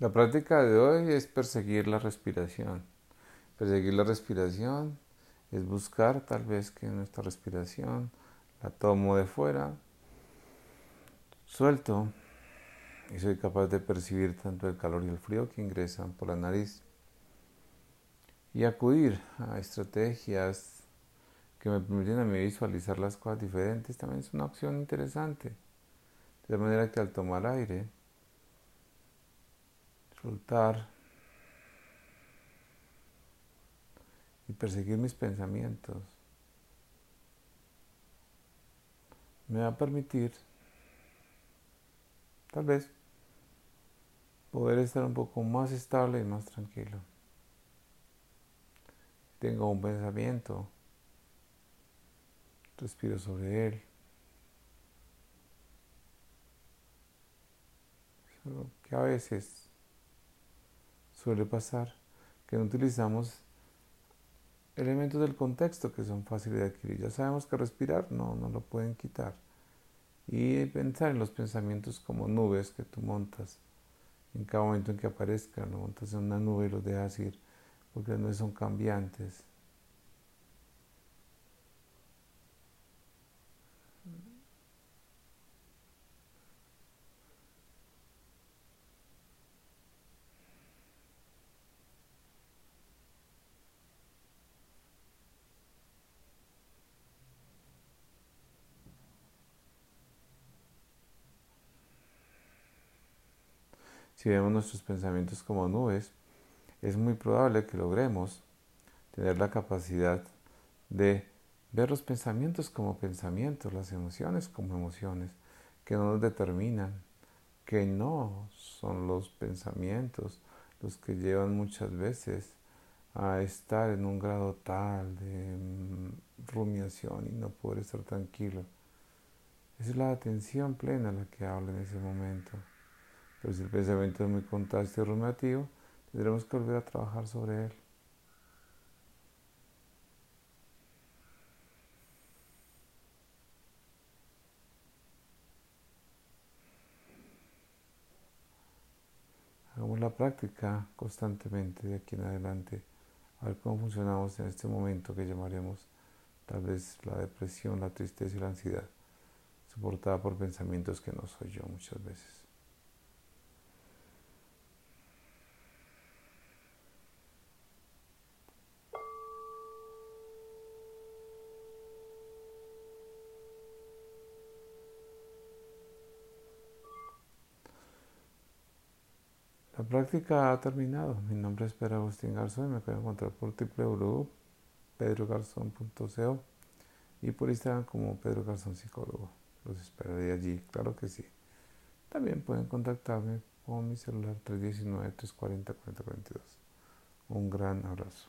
La práctica de hoy es perseguir la respiración. Perseguir la respiración es buscar tal vez que nuestra respiración la tomo de fuera, suelto y soy capaz de percibir tanto el calor y el frío que ingresan por la nariz y acudir a estrategias que me permiten a mí visualizar las cosas diferentes también es una opción interesante. De manera que al tomar aire, soltar y perseguir mis pensamientos me va a permitir tal vez poder estar un poco más estable y más tranquilo. Tengo un pensamiento, respiro sobre él. que a veces suele pasar que no utilizamos elementos del contexto que son fáciles de adquirir. Ya sabemos que respirar no, no lo pueden quitar. Y pensar en los pensamientos como nubes que tú montas. En cada momento en que aparezcan, lo montas en una nube y los dejas ir, porque las nubes son cambiantes. Si vemos nuestros pensamientos como nubes, es muy probable que logremos tener la capacidad de ver los pensamientos como pensamientos, las emociones como emociones, que no nos determinan, que no son los pensamientos los que llevan muchas veces a estar en un grado tal de mm, rumiación y no poder estar tranquilo. Es la atención plena la que habla en ese momento. Pero si el pensamiento es muy contraste y rumativo, tendremos que volver a trabajar sobre él. Hagamos la práctica constantemente de aquí en adelante, a ver cómo funcionamos en este momento que llamaremos tal vez la depresión, la tristeza y la ansiedad, soportada por pensamientos que no soy yo muchas veces. La práctica ha terminado. Mi nombre es Pedro Agustín Garzón y me pueden encontrar por www.pedrogarzón.co y por Instagram como Pedro Garzón Psicólogo. Los esperaré allí, claro que sí. También pueden contactarme con mi celular 319-340-4042. Un gran abrazo.